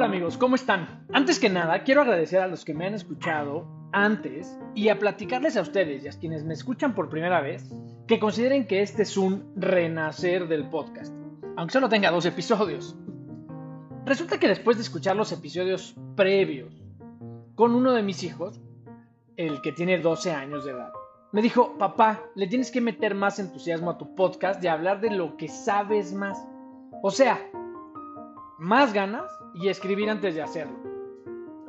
Hola amigos, ¿cómo están? Antes que nada, quiero agradecer a los que me han escuchado antes y a platicarles a ustedes y a quienes me escuchan por primera vez que consideren que este es un renacer del podcast, aunque solo tenga dos episodios. Resulta que después de escuchar los episodios previos con uno de mis hijos, el que tiene 12 años de edad, me dijo, papá, le tienes que meter más entusiasmo a tu podcast y hablar de lo que sabes más. O sea, más ganas y escribir antes de hacerlo.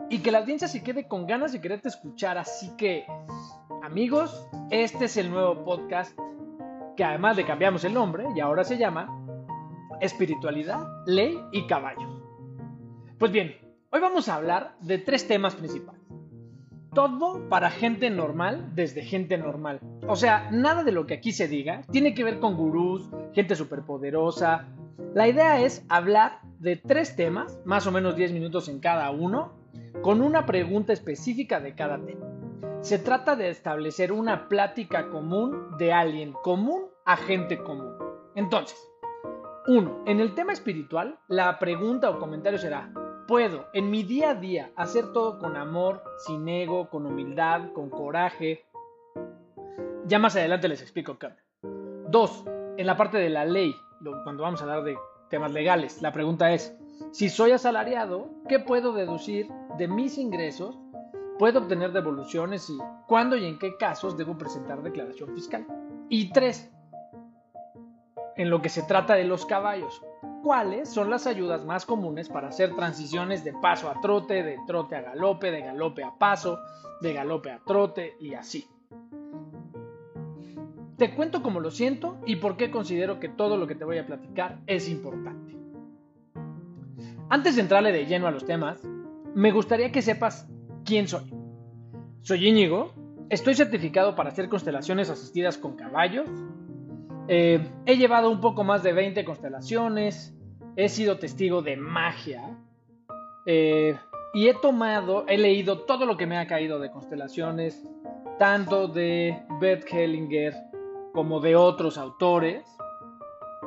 Y que la audiencia se quede con ganas de quererte escuchar. Así que, amigos, este es el nuevo podcast que además le cambiamos el nombre y ahora se llama Espiritualidad, Ley y Caballos. Pues bien, hoy vamos a hablar de tres temas principales. Todo para gente normal desde gente normal. O sea, nada de lo que aquí se diga tiene que ver con gurús, gente superpoderosa. La idea es hablar de tres temas, más o menos 10 minutos en cada uno, con una pregunta específica de cada tema. Se trata de establecer una plática común de alguien común a gente común. Entonces, uno, en el tema espiritual, la pregunta o comentario será, ¿puedo en mi día a día hacer todo con amor, sin ego, con humildad, con coraje? Ya más adelante les explico qué. Dos, en la parte de la ley, cuando vamos a hablar de temas legales. La pregunta es, si soy asalariado, ¿qué puedo deducir de mis ingresos? ¿Puedo obtener devoluciones y cuándo y en qué casos debo presentar declaración fiscal? Y tres, en lo que se trata de los caballos, ¿cuáles son las ayudas más comunes para hacer transiciones de paso a trote, de trote a galope, de galope a paso, de galope a trote y así? Te cuento cómo lo siento y por qué considero que todo lo que te voy a platicar es importante. Antes de entrarle de lleno a los temas, me gustaría que sepas quién soy. Soy Íñigo, estoy certificado para hacer constelaciones asistidas con caballos, eh, he llevado un poco más de 20 constelaciones, he sido testigo de magia eh, y he tomado, he leído todo lo que me ha caído de constelaciones, tanto de Bert Hellinger, como de otros autores,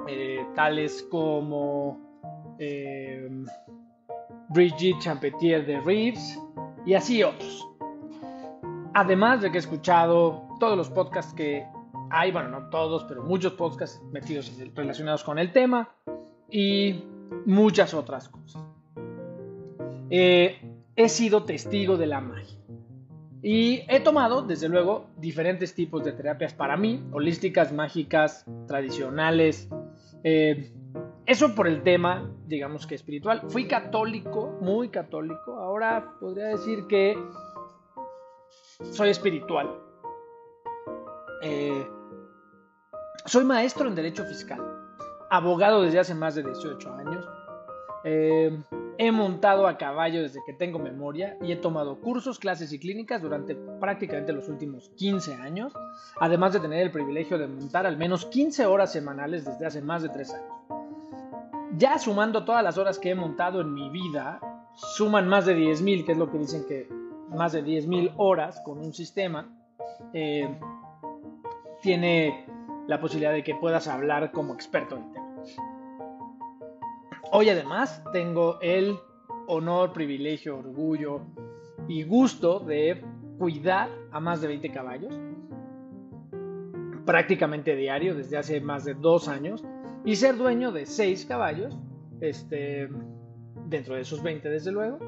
eh, tales como eh, Brigitte Champetier de Reeves y así otros. Además de que he escuchado todos los podcasts que hay, bueno, no todos, pero muchos podcasts metidos relacionados con el tema y muchas otras cosas. Eh, he sido testigo de la magia. Y he tomado, desde luego, diferentes tipos de terapias para mí, holísticas, mágicas, tradicionales. Eh, eso por el tema, digamos que espiritual. Fui católico, muy católico. Ahora podría decir que soy espiritual. Eh, soy maestro en Derecho Fiscal, abogado desde hace más de 18 años. Eh, He montado a caballo desde que tengo memoria y he tomado cursos, clases y clínicas durante prácticamente los últimos 15 años, además de tener el privilegio de montar al menos 15 horas semanales desde hace más de 3 años. Ya sumando todas las horas que he montado en mi vida, suman más de 10.000, que es lo que dicen que más de 10.000 horas con un sistema, eh, tiene la posibilidad de que puedas hablar como experto en tema. Hoy además tengo el honor, privilegio, orgullo y gusto de cuidar a más de 20 caballos, prácticamente diario desde hace más de dos años, y ser dueño de 6 caballos, este, dentro de esos 20 desde luego,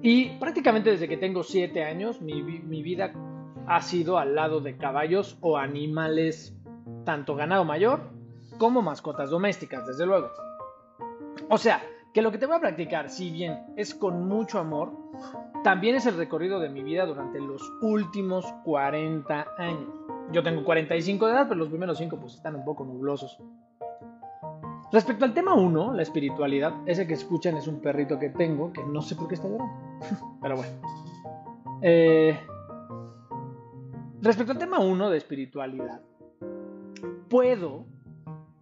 y prácticamente desde que tengo 7 años mi vida ha sido al lado de caballos o animales, tanto ganado mayor como mascotas domésticas, desde luego. O sea, que lo que te voy a practicar, si bien es con mucho amor, también es el recorrido de mi vida durante los últimos 40 años. Yo tengo 45 de edad, pero los primeros 5 pues están un poco nublosos. Respecto al tema 1, la espiritualidad, ese que escuchan es un perrito que tengo, que no sé por qué está llorando. pero bueno. Eh, respecto al tema 1 de espiritualidad, puedo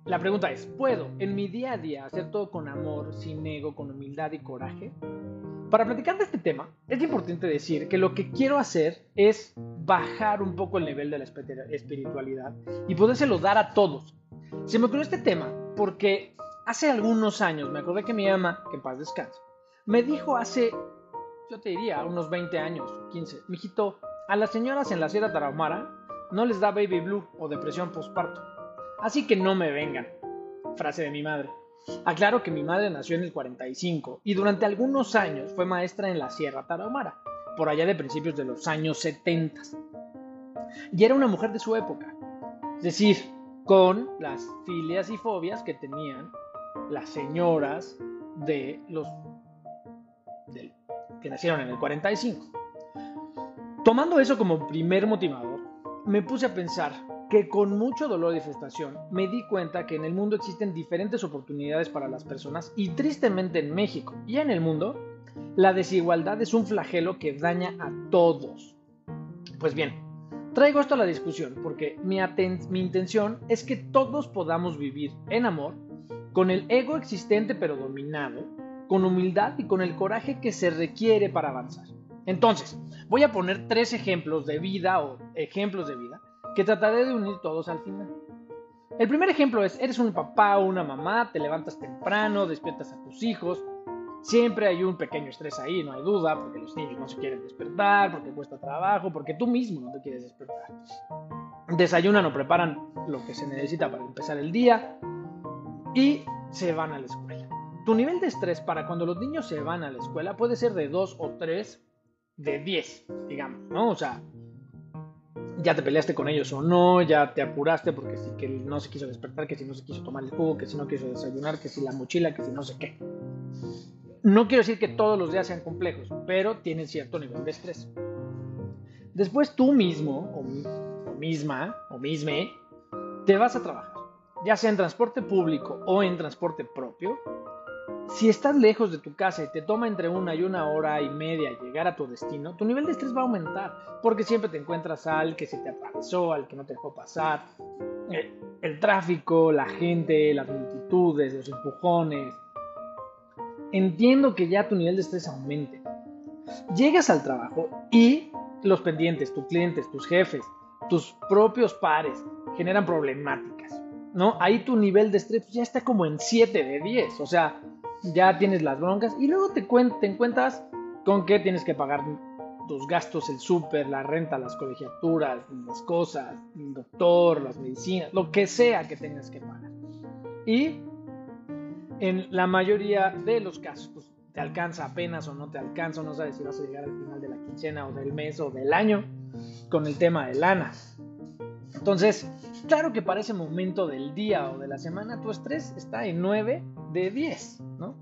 la pregunta es, ¿puedo en mi día a día hacer todo con amor, sin ego, con humildad y coraje? Para platicar de este tema, es importante decir que lo que quiero hacer es bajar un poco el nivel de la espiritualidad y podérselo dar a todos. Se me ocurrió este tema porque hace algunos años me acordé que mi ama, que en paz descanse, me dijo hace, yo te diría, unos 20 años, 15, mijito, a las señoras en la Sierra Tarahumara no les da baby blue o depresión postparto. Así que no me vengan. Frase de mi madre. Aclaro que mi madre nació en el 45 y durante algunos años fue maestra en la Sierra Tarahumara, por allá de principios de los años 70. Y era una mujer de su época, es decir, con las filias y fobias que tenían las señoras de los que nacieron en el 45. Tomando eso como primer motivador, me puse a pensar que con mucho dolor y frustración me di cuenta que en el mundo existen diferentes oportunidades para las personas y tristemente en México y en el mundo, la desigualdad es un flagelo que daña a todos. Pues bien, traigo esto a la discusión porque mi, intención es que todos podamos vivir en amor, con el ego existente pero dominado, con humildad y con el coraje que se requiere para avanzar. Entonces, voy a poner tres ejemplos de vida o ejemplos de vida que trataré de unir todos al final. El primer ejemplo es, eres un papá o una mamá, te levantas temprano, despiertas a tus hijos, siempre hay un pequeño estrés ahí, no hay duda, porque los niños no se quieren despertar, porque cuesta trabajo, porque tú mismo no te quieres despertar. Desayunan o preparan lo que se necesita para empezar el día y se van a la escuela. Tu nivel de estrés para cuando los niños se van a la escuela puede ser de 2 o 3 de 10, digamos, ¿no? O sea, ya te peleaste con ellos o no, ya te apuraste porque si que no se quiso despertar, que si no se quiso tomar el jugo, que si no quiso desayunar, que si la mochila, que si no sé qué. No quiero decir que todos los días sean complejos, pero tienen cierto nivel de estrés. Después tú mismo, o, o misma, o misme, te vas a trabajar, ya sea en transporte público o en transporte propio, si estás lejos de tu casa y te toma entre una y una hora y media llegar a tu destino, tu nivel de estrés va a aumentar, porque siempre te encuentras al que se te atravesó, al que no te dejó pasar, eh, el, tráfico, la gente, las multitudes, los empujones. Entiendo que ya tu nivel de estrés aumente. Llegas al trabajo y los pendientes, tus clientes, tus jefes, tus propios pares generan problemáticas. ¿no? Ahí tu nivel de estrés ya está como en 7 de 10. O sea, ya tienes las broncas y luego te, te encuentras con que tienes que pagar tus gastos, el súper, la renta, las colegiaturas, las cosas, el doctor, las medicinas, lo que sea que tengas que pagar. Y en la mayoría de los casos, pues, te alcanza apenas o no te alcanza, no sabes si vas a llegar al final de la quincena o del mes o del año con el tema de lana. Entonces, claro que para ese momento del día o de la semana tu estrés está en 9 de 10, ¿no?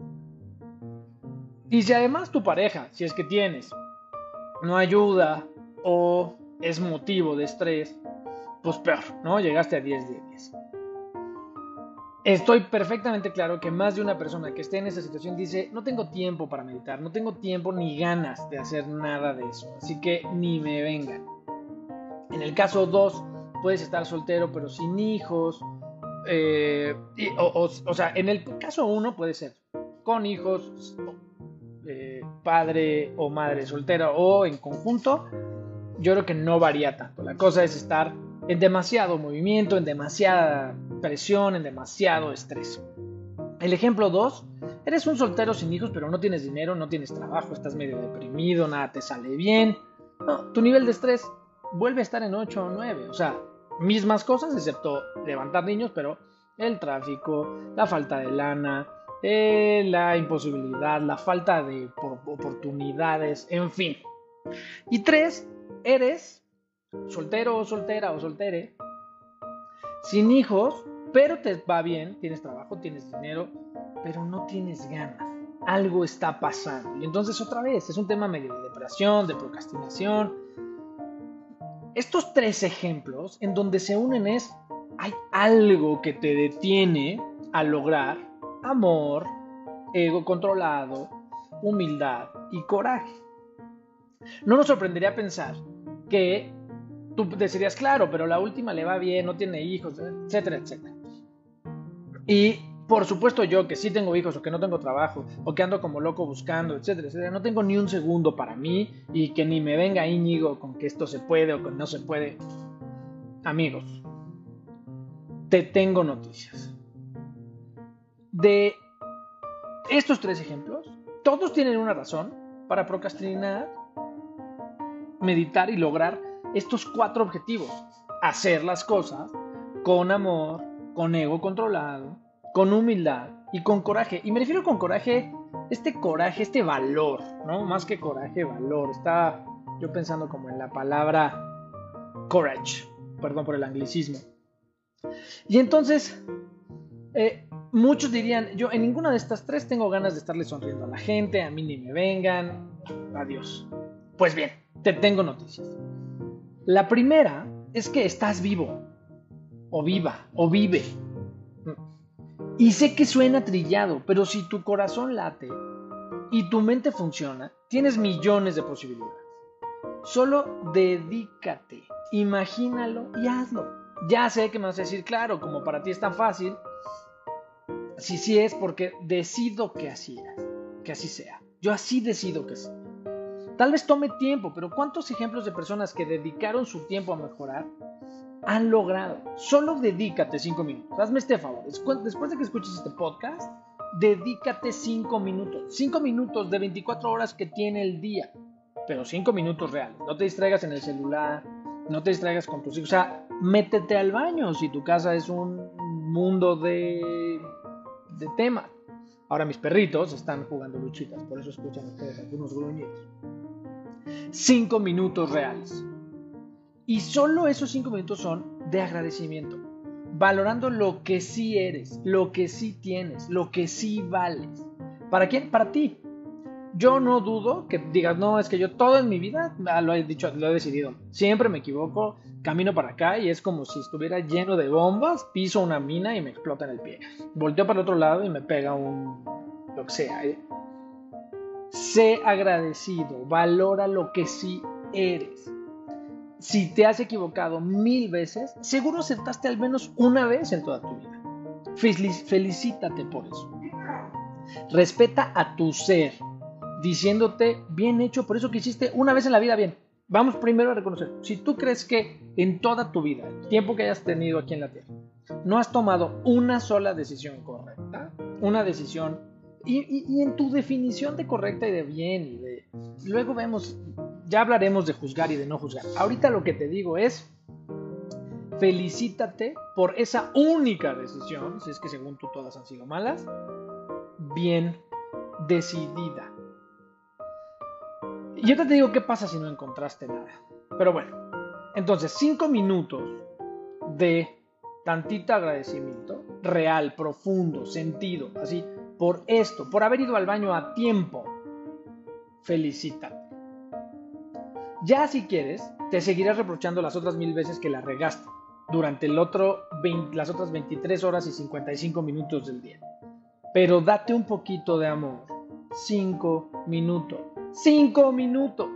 Y si además tu pareja, si es que tienes, no ayuda o es motivo de estrés, pues peor, ¿no? Llegaste a 10 de 10. Estoy perfectamente claro que más de una persona que esté en esa situación dice, no tengo tiempo para meditar, no tengo tiempo ni ganas de hacer nada de eso, así que ni me vengan. En el caso 2, puedes estar soltero pero sin hijos, eh, o, sea, en el caso uno puede ser con hijos, eh, padre o madre soltera o en conjunto, yo creo que no varía tanto. La cosa es estar en demasiado movimiento, en demasiada presión, en demasiado estrés. El ejemplo 2, eres un soltero sin hijos, pero no tienes dinero, no tienes trabajo, estás medio deprimido, nada te sale bien. Tu nivel de estrés vuelve a estar en 8 o 9. O sea, mismas cosas, excepto levantar niños, pero el tráfico, la falta de lana, eh, la imposibilidad, la falta de oportunidades, en fin. Y tres, eres soltero o soltera o soltere, sin hijos, pero te va bien, tienes trabajo, tienes dinero, pero no tienes ganas. Algo está pasando. Y entonces otra vez, es un tema medio de depresión, de procrastinación, estos tres ejemplos en donde se unen es, hay algo que te detiene a lograr amor, ego controlado, humildad y coraje. No nos sorprendería pensar que tú decirías, claro, pero la última le va bien, no tiene hijos, etcétera, etcétera. Y por supuesto yo que sí tengo hijos o que no tengo trabajo o que ando como loco buscando, etcétera, etcétera, no tengo ni un segundo para mí y que ni me venga Íñigo con que esto se puede o que no se puede. Amigos, te tengo noticias. De estos tres ejemplos, todos tienen una razón para procrastinar, meditar y lograr estos cuatro objetivos. Hacer las cosas con amor, con ego controlado, con humildad y con coraje. Y me refiero con coraje, este coraje, este valor, ¿no? Más que coraje, valor. Está yo pensando como en la palabra courage, perdón por el anglicismo. Y entonces, eh, muchos dirían, yo en ninguna de estas tres tengo ganas de estarle sonriendo a la gente, a mí ni me vengan, adiós. Pues bien, te tengo noticias. La primera es que estás vivo, o viva, o vive. Y sé que suena trillado, pero si tu corazón late y tu mente funciona, tienes millones de posibilidades. Solo dedícate, imagínalo y hazlo. Ya sé que me vas a decir, claro, como para ti es tan fácil, si sí es porque decido que así que así sea. Yo así decido que sea. Tal vez tome tiempo, pero ¿cuántos ejemplos de personas que dedicaron su tiempo a mejorar han logrado? Solo dedícate cinco minutos. Hazme este favor. Después de que escuches este podcast, dedícate cinco minutos. Cinco minutos de 24 horas que tiene el día. Pero cinco minutos reales. No te distraigas en el celular. No te distraigas con tus hijos. O sea, métete al baño si tu casa es un mundo de de tema. Ahora mis perritos están jugando luchitas, por eso escuchan ustedes algunos gruñidos. Cinco minutos reales. Y solo esos cinco minutos son de agradecimiento, valorando lo que sí eres, lo que sí tienes, lo que sí vales. ¿Para quién? Para ti. Yo no dudo que digas, no, es que yo todo en mi vida ah, lo he dicho, lo he decidido. Siempre me equivoco, camino para acá y es como si estuviera lleno de bombas, piso una mina y me explota en el pie. Volteo para el otro lado y me pega un... lo que sea. ¿eh? Sé agradecido, valora lo que sí eres. Si te has equivocado mil veces, seguro acertaste al menos una vez en toda tu vida. Felicítate por eso. Respeta a tu ser, diciéndote bien hecho por eso que hiciste una vez en la vida bien. Vamos primero a reconocer, si tú crees que en toda tu vida, el tiempo que hayas tenido aquí en la Tierra, no has tomado una sola decisión correcta, una decisión, y, en tu definición de correcta y de bien, luego vemos, ya hablaremos de juzgar y de no juzgar. Ahorita lo que te digo es, felicítate por esa única decisión, si es que según tú todas han sido malas, bien decidida. Y yo te digo qué pasa si no encontraste nada. Pero bueno, entonces, cinco minutos de tantito agradecimiento, real, profundo, sentido, así, por esto, por haber ido al baño a tiempo. Felicítate. Ya si quieres, te seguirás reprochando las otras mil veces que la regaste durante el otro las otras 23 horas y 55 minutos del día. Pero date un poquito de amor. Cinco minutos. Cinco minutos.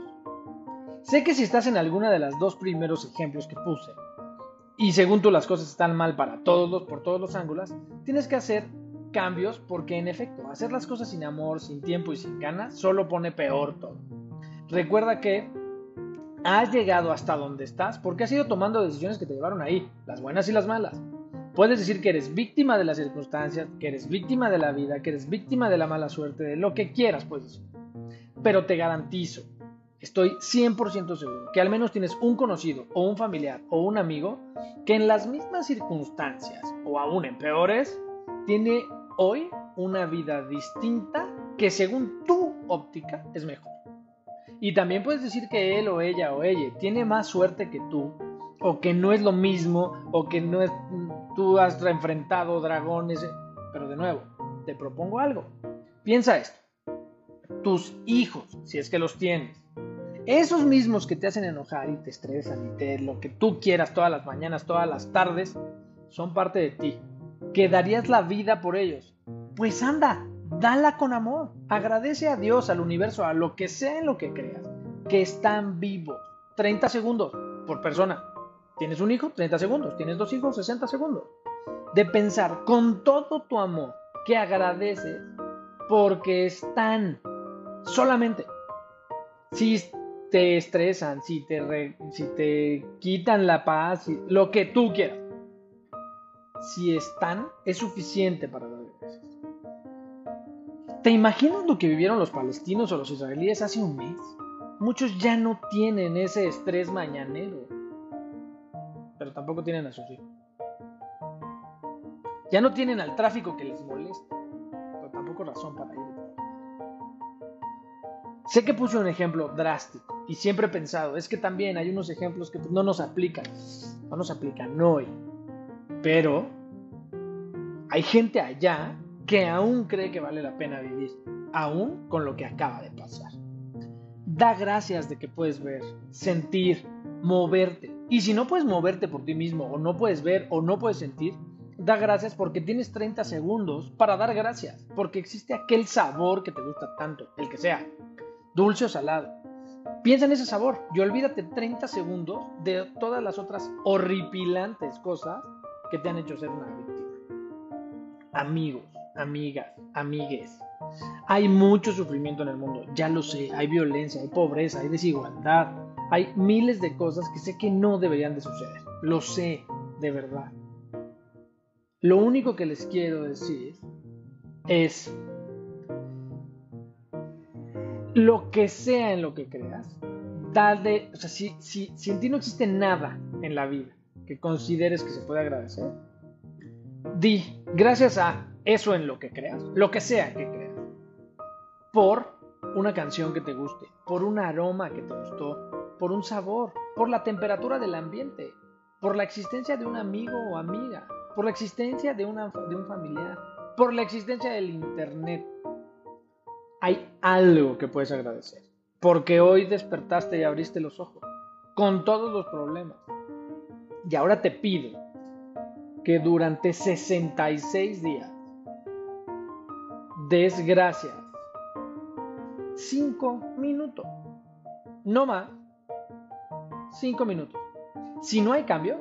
Sé que si estás en alguna de las dos primeros ejemplos que puse, y según tú las cosas están mal para todos por todos los ángulos, tienes que hacer cambios porque en efecto, hacer las cosas sin amor, sin tiempo y sin ganas solo pone peor todo. Recuerda que has llegado hasta donde estás porque has ido tomando decisiones que te llevaron ahí, las buenas y las malas. Puedes decir que eres víctima de las circunstancias, que eres víctima de la vida, que eres víctima de la mala suerte, de lo que quieras, pues pero te garantizo, estoy 100% seguro, que al menos tienes un conocido o un familiar o un amigo que en las mismas circunstancias o aún en peores, tiene hoy una vida distinta que según tu óptica es mejor. Y también puedes decir que él o ella o ella tiene más suerte que tú, o que no es lo mismo, o que no es, tú has enfrentado dragones. Pero de nuevo, te propongo algo. Piensa esto tus hijos, si es que los tienes. Esos mismos que te hacen enojar y te estresan y te lo que tú quieras todas las mañanas, todas las tardes, son parte de ti. Que darías la vida por ellos. Pues anda, dala con amor. Agradece a Dios, al universo, a lo que sea en lo que creas, que están vivos. 30 segundos por persona. ¿Tienes un hijo? 30 segundos. ¿Tienes dos hijos? 60 segundos. De pensar con todo tu amor que agradeces porque están solamente. Si te estresan, si te, quitan la paz, lo que tú quieras. Si están, es suficiente para. ¿Te imaginas lo que vivieron los palestinos o los israelíes hace un mes? Muchos ya no tienen ese estrés mañanero, pero tampoco tienen a sus hijos. Ya no tienen al tráfico que les molesta, pero tampoco razón para ir. Sé que puse un ejemplo drástico y siempre he pensado, es que también hay unos ejemplos que no nos aplican, no nos aplican hoy, pero hay gente allá que aún cree que vale la pena vivir, aún con lo que acaba de pasar. Da gracias de que puedes ver, sentir, moverte. Y si no puedes moverte por ti mismo, o no puedes ver, o no puedes sentir, da gracias porque tienes 30 segundos para dar gracias, porque existe aquel sabor que te gusta tanto, el que sea, dulce o salado. Piensa en ese sabor y olvídate 30 segundos de todas las otras horripilantes cosas que te han hecho ser una víctima. Amigos, amigas, amigues. Hay mucho sufrimiento en el mundo, ya lo sé, hay violencia, hay pobreza, hay desigualdad, hay miles de cosas que sé que no deberían de suceder. Lo sé, de verdad. Lo único que les quiero decir es lo que sea en lo que creas, dale, o sea, si, si, si en ti no existe nada en la vida que consideres que se puede agradecer, di gracias a eso en lo que creas, lo que sea que creas, por una canción que te guste, por un aroma que te gustó, por un sabor, por la temperatura del ambiente, por la existencia de un amigo o amiga, por la existencia de, una, de un familiar, por la existencia del Internet. Hay algo que puedes agradecer, porque hoy despertaste y abriste los ojos, con todos los problemas. Y ahora te pido que durante 66 días desgracias. Cinco minutos. No más. Cinco minutos. Si no hay cambio,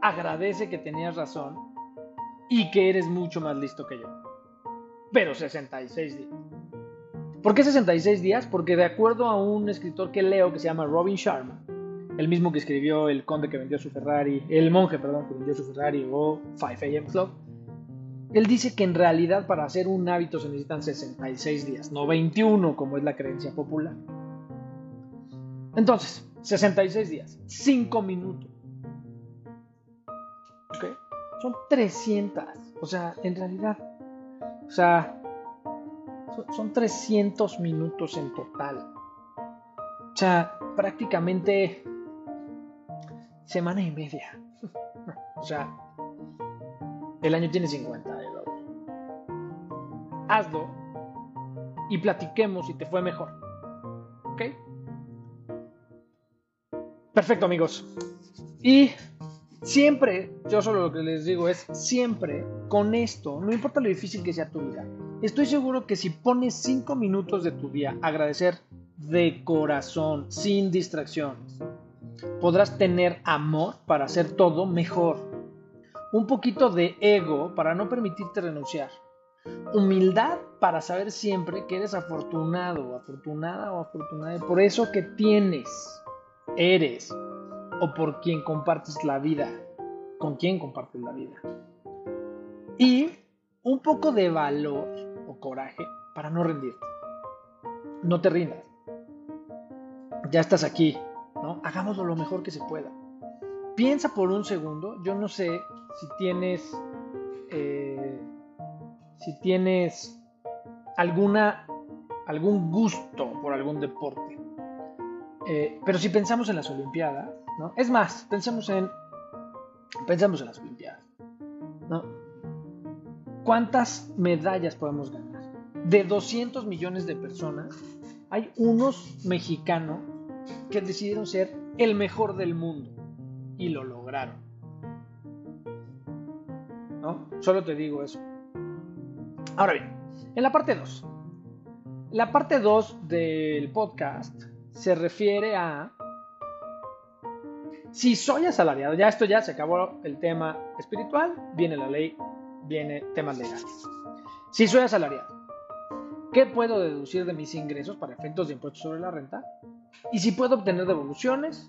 agradece que tenías razón y que eres mucho más listo que yo. Pero 66 días. ¿Por qué 66 días? Porque de acuerdo a un escritor que leo que se llama Robin Sharma, el mismo que escribió El conde que vendió su Ferrari, el monje, perdón, que vendió su Ferrari o 5 AM Club, él dice que en realidad para hacer un hábito se necesitan 66 días, no 21 como es la creencia popular. Entonces, 66 días, 5 minutos. ¿Ok? Son 300. O sea, en realidad, o sea, son 300 minutos en total. O sea, prácticamente semana y media. O sea, el año tiene 50 hazlo y platiquemos si te fue mejor. ¿Ok? Perfecto amigos. Y siempre, yo solo lo que les digo es, siempre con esto, no importa lo difícil que sea tu vida, estoy seguro que si pones 5 minutos de tu día a agradecer de corazón, sin distracciones, podrás tener amor para hacer todo mejor. Un poquito de ego para no permitirte renunciar Humildad para saber siempre que eres afortunado, afortunada o afortunada por eso que tienes, eres o por quien compartes la vida, con quien compartes la vida. Y un poco de valor o coraje para no rendirte. No te rindas. Ya estás aquí, ¿no? Hagámoslo lo mejor que se pueda. Piensa por un segundo, yo no sé si tienes si tienes alguna, algún gusto por algún deporte. Eh, pero si pensamos en las Olimpiadas, ¿no? Es más, pensemos en, pensamos en las Olimpiadas, ¿no? ¿Cuántas medallas podemos ganar? De 200 millones de personas, hay unos mexicanos que decidieron ser el mejor del mundo y lo lograron. ¿No? Solo te digo eso. Ahora bien, en la parte 2. La parte 2 del podcast se refiere a si soy asalariado. Ya esto ya se acabó el tema espiritual, viene la ley, viene temas legales. Si soy asalariado, ¿qué puedo deducir de mis ingresos para efectos de impuestos sobre la renta? Y si puedo obtener devoluciones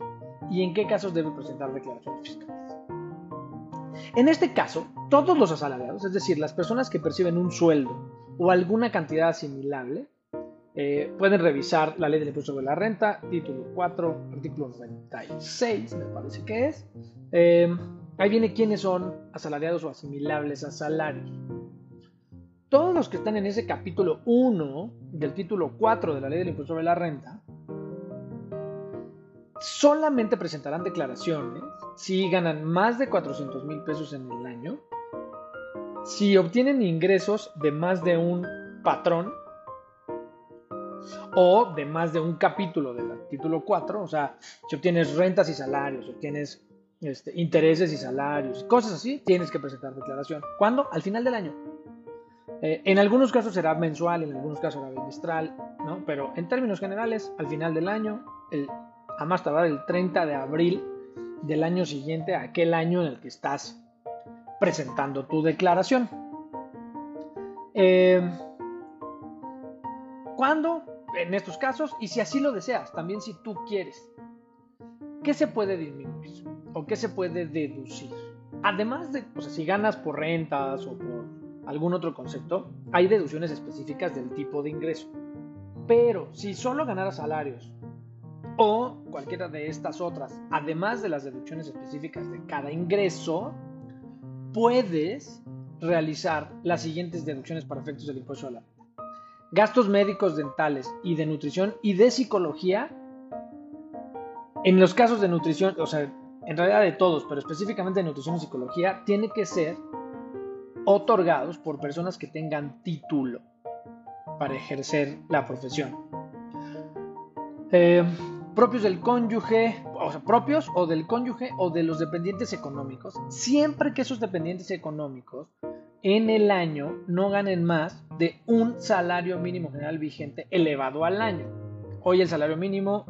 y en qué casos debo presentar declaraciones fiscales. En este caso, todos los asalariados, es decir, las personas que perciben un sueldo o alguna cantidad asimilable, eh, pueden revisar la ley del impuesto sobre la renta, título 4, artículo 96, me parece que es. Eh, ahí viene quiénes son asalariados o asimilables a salarios. Todos los que están en ese capítulo 1 del título 4 de la ley del impuesto sobre la renta solamente presentarán declaraciones si ganan más de 400 mil pesos en el año, si obtienen ingresos de más de un patrón o de más de un capítulo del título 4, o sea, si obtienes rentas y salarios, obtienes este, intereses y salarios, cosas así, tienes que presentar declaración. ¿Cuándo? Al final del año. Eh, en algunos casos será mensual, en algunos casos será bimestral, ¿no? Pero en términos generales, al final del año, el a más tardar el 30 de abril del año siguiente, aquel año en el que estás presentando tu declaración. Eh, ¿Cuándo? En estos casos, y si así lo deseas, también si tú quieres. ¿Qué se puede disminuir? ¿O qué se puede deducir? Además de, o sea, si ganas por rentas o por algún otro concepto, hay deducciones específicas del tipo de ingreso. Pero si solo ganaras salarios o cualquiera de estas otras, además de las deducciones específicas de cada ingreso, puedes realizar las siguientes deducciones para efectos del impuesto a la. Gastos médicos, dentales y de nutrición y de psicología. En los casos de nutrición, o sea, en realidad de todos, pero específicamente de nutrición y psicología, tiene que ser otorgados por personas que tengan título para ejercer la profesión. Eh, propios del cónyuge, o sea, propios o del cónyuge o de los dependientes económicos, siempre que esos dependientes económicos en el año no ganen más de un salario mínimo general vigente elevado al año. Hoy el salario mínimo,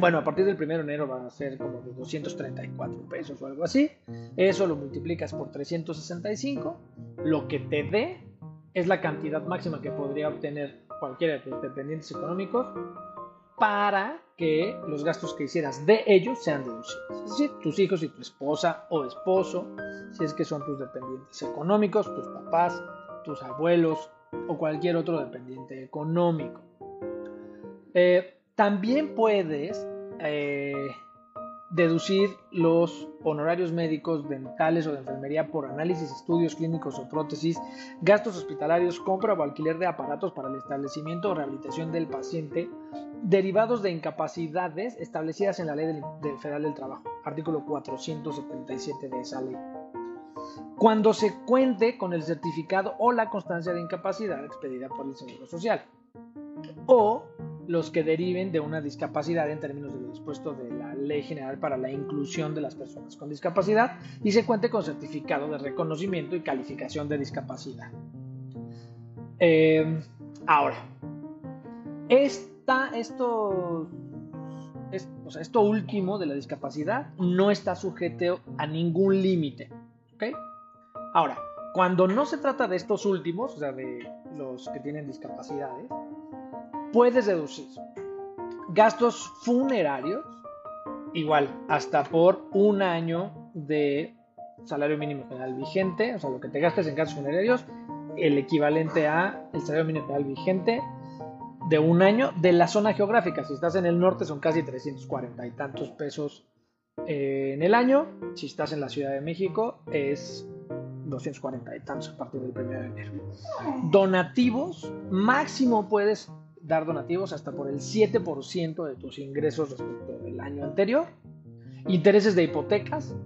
bueno, a partir del 1 de enero va a ser como de 234 pesos o algo así. Eso lo multiplicas por 365, lo que te dé es la cantidad máxima que podría obtener cualquiera de tus dependientes económicos para que los gastos que hicieras de ellos sean deducibles. Es decir, tus hijos y tu esposa o esposo, si es que son tus dependientes económicos, tus papás, tus abuelos o cualquier otro dependiente económico. Eh, también puedes eh, deducir los honorarios médicos, dentales o de enfermería por análisis, estudios clínicos o prótesis, gastos hospitalarios, compra o alquiler de aparatos para el establecimiento o rehabilitación del paciente, derivados de incapacidades establecidas en la Ley Federal del Trabajo, artículo 477 de esa ley. Cuando se cuente con el certificado o la constancia de incapacidad expedida por el Seguro Social, o los que deriven de una discapacidad en términos de lo dispuesto de la Ley General para la Inclusión de las Personas con Discapacidad y se cuente con certificado de reconocimiento y calificación de discapacidad. Eh, ahora, esta, esto, esto último de la discapacidad no está sujeto a ningún límite. Ahora, cuando no se trata de estos últimos, o sea, de los que tienen discapacidades, puedes deducir gastos funerarios, igual, hasta por un año de salario mínimo general vigente, o sea, lo que te gastes en gastos funerarios, el equivalente a el salario mínimo general vigente de un año de la zona geográfica. Si estás en el norte son casi 340 y tantos pesos eh, en el año. Si estás en la Ciudad de México es 240 y tantos a partir del 1 de enero. Donativos, máximo puedes dar donativos hasta por el 7% de tus ingresos respecto del año anterior, intereses de hipotecas,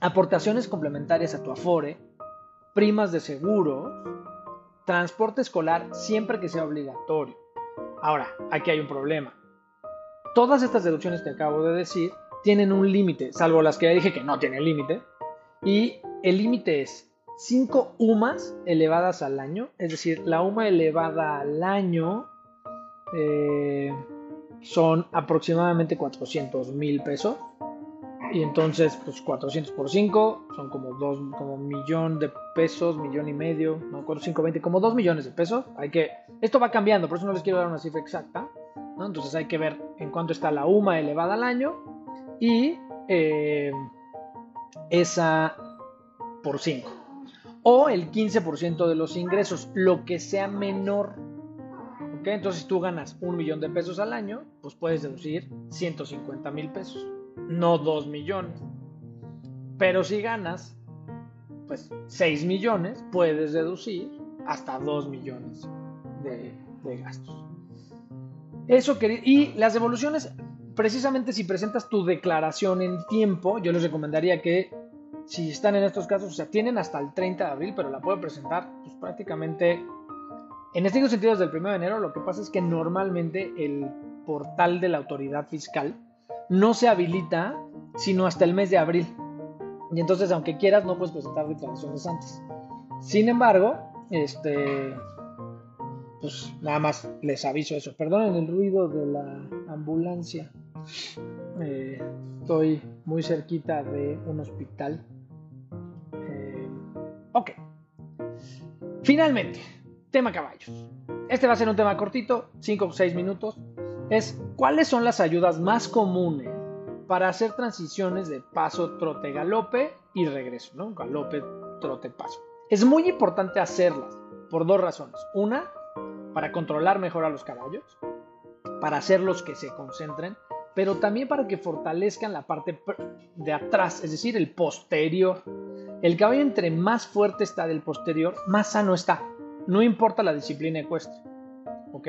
aportaciones complementarias a tu Afore, primas de seguro, transporte escolar siempre que sea obligatorio. Ahora, aquí hay un problema. Todas estas deducciones que acabo de decir tienen un límite, salvo las que ya dije que no tienen límite, y el límite es 5 UMAS elevadas al año, es decir, la UMA elevada al año eh, son aproximadamente 400 mil pesos. Y entonces, pues 400 por 5 son como dos, como un millón de pesos, millón y medio, no, 4, como 2 millones de pesos. Hay que, esto va cambiando, por eso no les quiero dar una cifra exacta. Entonces hay que ver en cuánto está la UMA elevada al año y eh, esa por 5. o el 15% de los ingresos, lo que sea menor. Entonces, si tú ganas un millón de pesos al año, pues puedes deducir 150 mil pesos, no 2 millones. Pero si ganas, pues 6 millones, puedes deducir hasta 2 millones de, gastos. Eso y las devoluciones, precisamente si presentas tu declaración en tiempo, yo les recomendaría que si están en estos casos, o sea, tienen hasta el 30 de abril, pero la pueden presentar pues, prácticamente en estos sentidos del 1 de enero. Lo que pasa es que normalmente el portal de la autoridad fiscal no se habilita sino hasta el mes de abril. Y entonces, aunque quieras, no puedes presentar declaraciones antes. Sin embargo, este, pues nada más les aviso eso. Perdonen el ruido de la ambulancia. Eh, estoy muy cerquita de un hospital Ok. Finalmente, tema caballos. Este va a ser un tema cortito, 5 o 6 minutos. Es cuáles son las ayudas más comunes para hacer transiciones de paso, trote, galope y regreso, ¿no? Galope, trote, paso. Es muy importante hacerlas por dos razones. Una, para controlar mejor a los caballos, para hacerlos que se concentren, pero también para que fortalezcan la parte de atrás, es decir, el posterior el caballo entre más fuerte está del posterior, más sano está. No importa la disciplina ecuestre. ¿Ok?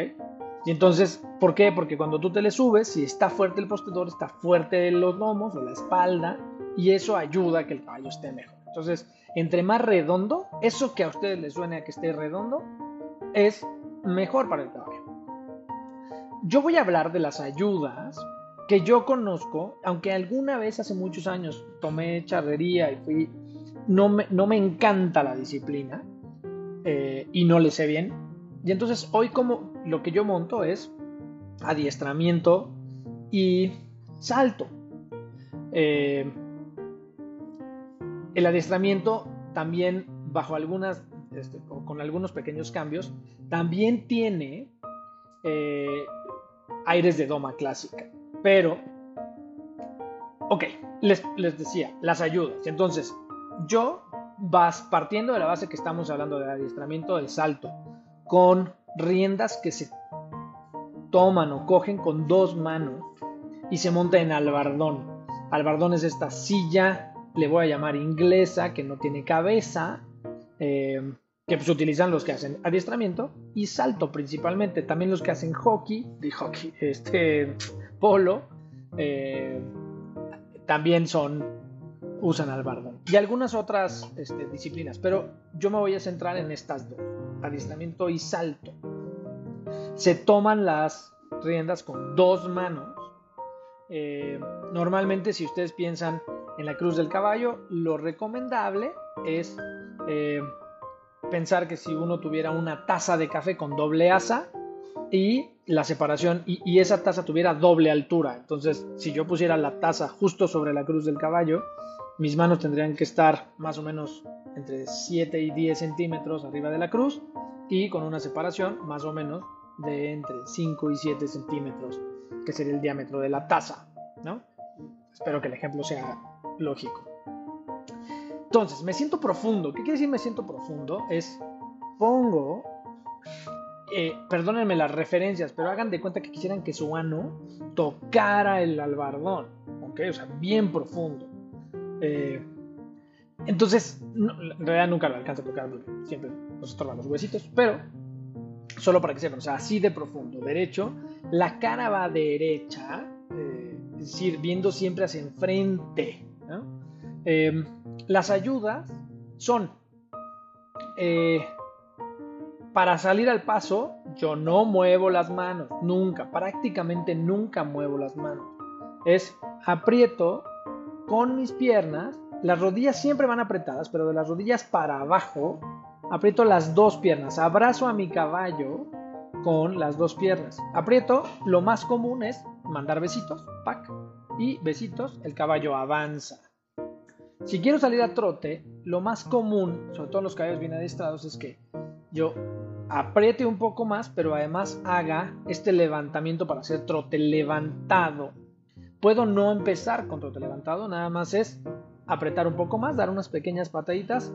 Y entonces, ¿por qué? Porque cuando tú te le subes, si está fuerte el posterior, está fuerte los lomos o la espalda, y eso ayuda a que el caballo esté mejor. Entonces, entre más redondo, eso que a ustedes les suene a que esté redondo, es mejor para el caballo. Yo voy a hablar de las ayudas que yo conozco, aunque alguna vez hace muchos años tomé charrería y fui no me, encanta la disciplina eh, y no le sé bien. Y entonces hoy como lo que yo monto es adiestramiento y salto. Eh, el adiestramiento también bajo algunas, este, con algunos pequeños cambios, también tiene eh, aires de doma clásica. Pero, ok, les, les decía, las ayudas. Entonces, yo vas partiendo de la base que estamos hablando del adiestramiento del salto, con riendas que se toman o cogen con dos manos y se monta en albardón. Albardón es esta silla, le voy a llamar inglesa, que no tiene cabeza, eh, que pues utilizan los que hacen adiestramiento y salto principalmente. También los que hacen hockey, de hockey, este polo, eh, también son usan albardón y algunas otras este, disciplinas, pero yo me voy a centrar en estas dos, adiestramiento y salto. Se toman las riendas con dos manos. Eh, normalmente si ustedes piensan en la cruz del caballo, lo recomendable es eh, pensar que si uno tuviera una taza de café con doble asa y la separación y esa taza tuviera doble altura. Entonces, si yo pusiera la taza justo sobre la cruz del caballo, mis manos tendrían que estar más o menos entre 7 y 10 centímetros arriba de la cruz y con una separación más o menos de entre 5 y 7 centímetros, que sería el diámetro de la taza. ¿no? Espero que el ejemplo sea lógico. Entonces, me siento profundo. ¿Qué quiere decir me siento profundo? Es pongo, eh, perdónenme las referencias, pero hagan de cuenta que quisieran que su ano tocara el albardón. ¿ok? O sea, bien profundo. Eh, entonces, en realidad nunca lo alcanza a tocar siempre nos estorban los huesitos, pero solo para que sepan, o sea, así de profundo, derecho, la cara va derecha, eh, es decir, viendo siempre hacia enfrente. Eh, las ayudas son para salir al paso, yo no muevo las manos, nunca, prácticamente nunca muevo las manos. Es aprieto con mis piernas, las rodillas siempre van apretadas, pero de las rodillas para abajo, aprieto las dos piernas, abrazo a mi caballo con las dos piernas. Aprieto, lo más común es mandar besitos, pack, y besitos, el caballo avanza. Si quiero salir a trote, lo más común, sobre todo en los caballos bien adiestrados, es que yo apriete un poco más, pero además haga este levantamiento para hacer trote levantado Puedo no empezar con trote levantado, nada más es apretar un poco más, dar unas pequeñas pataditas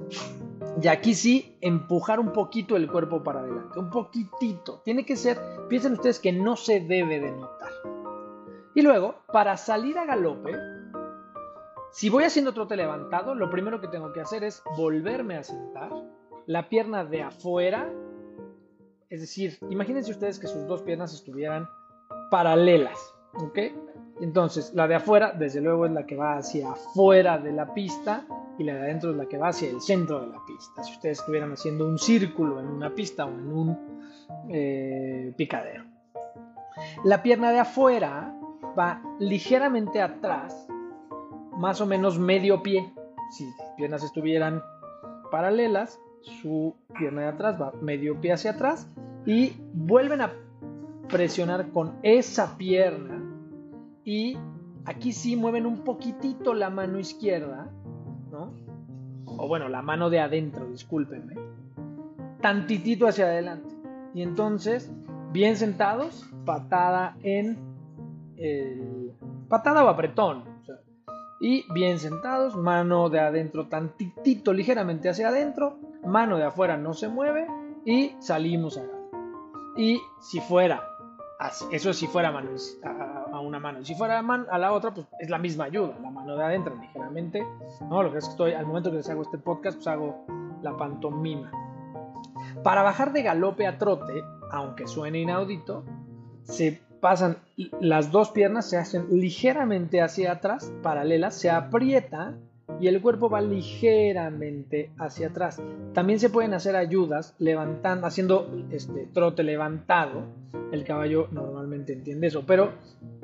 Y aquí sí, empujar un poquito el cuerpo para adelante, un poquitito. Tiene que ser, piensen ustedes que no se debe de notar. Y luego, para salir a galope, si voy haciendo trote levantado, lo primero que tengo que hacer es volverme a sentar, la pierna de afuera, es decir, imagínense ustedes que sus dos piernas estuvieran paralelas, ¿ok? Entonces, la de afuera, desde luego, es la que va hacia afuera de la pista y la de adentro es la que va hacia el centro de la pista. Si ustedes estuvieran haciendo un círculo en una pista o en un eh, picadero. La pierna de afuera va ligeramente atrás, más o menos medio pie. Si las piernas estuvieran paralelas, su pierna de atrás va medio pie hacia atrás y vuelven a presionar con esa pierna y aquí sí mueven un poquitito la mano izquierda, ¿no? O bueno, la mano de adentro, discúlpenme. Tantitito hacia adelante. Y entonces, bien sentados, patada en el... Patada o apretón. y bien sentados, mano de adentro tantitito ligeramente hacia adentro, mano de afuera no se mueve y salimos a Y si fuera, eso si fuera mano, una mano, y si fuera a la otra, pues es la misma ayuda, la mano de adentro ligeramente. No, lo que es que estoy, al momento que les hago este podcast, pues hago la pantomima. Para bajar de galope a trote, aunque suene inaudito, se pasan las dos piernas, se hacen ligeramente hacia atrás, paralelas, se aprieta y el cuerpo va ligeramente hacia atrás. También se pueden hacer ayudas levantando, haciendo este trote levantado. El caballo normalmente entiende eso, pero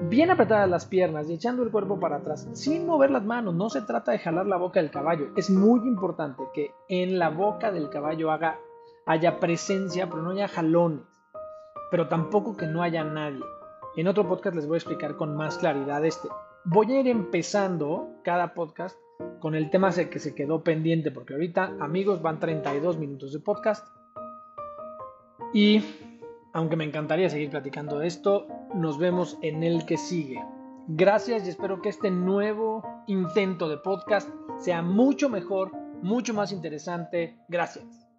bien apretadas las piernas y echando el cuerpo para atrás, sin mover las manos. No se trata de jalar la boca del caballo. Es muy importante que en la boca del caballo haga, haya presencia, pero no haya jalones. Pero tampoco que no haya nadie. En otro podcast les voy a explicar con más claridad este. Voy a ir empezando cada podcast con el tema que se quedó pendiente, porque ahorita, amigos, van 32 minutos de podcast. Y aunque me encantaría seguir platicando de esto, nos vemos en el que sigue. Gracias y espero que este nuevo intento de podcast sea mucho mejor, mucho más interesante. Gracias.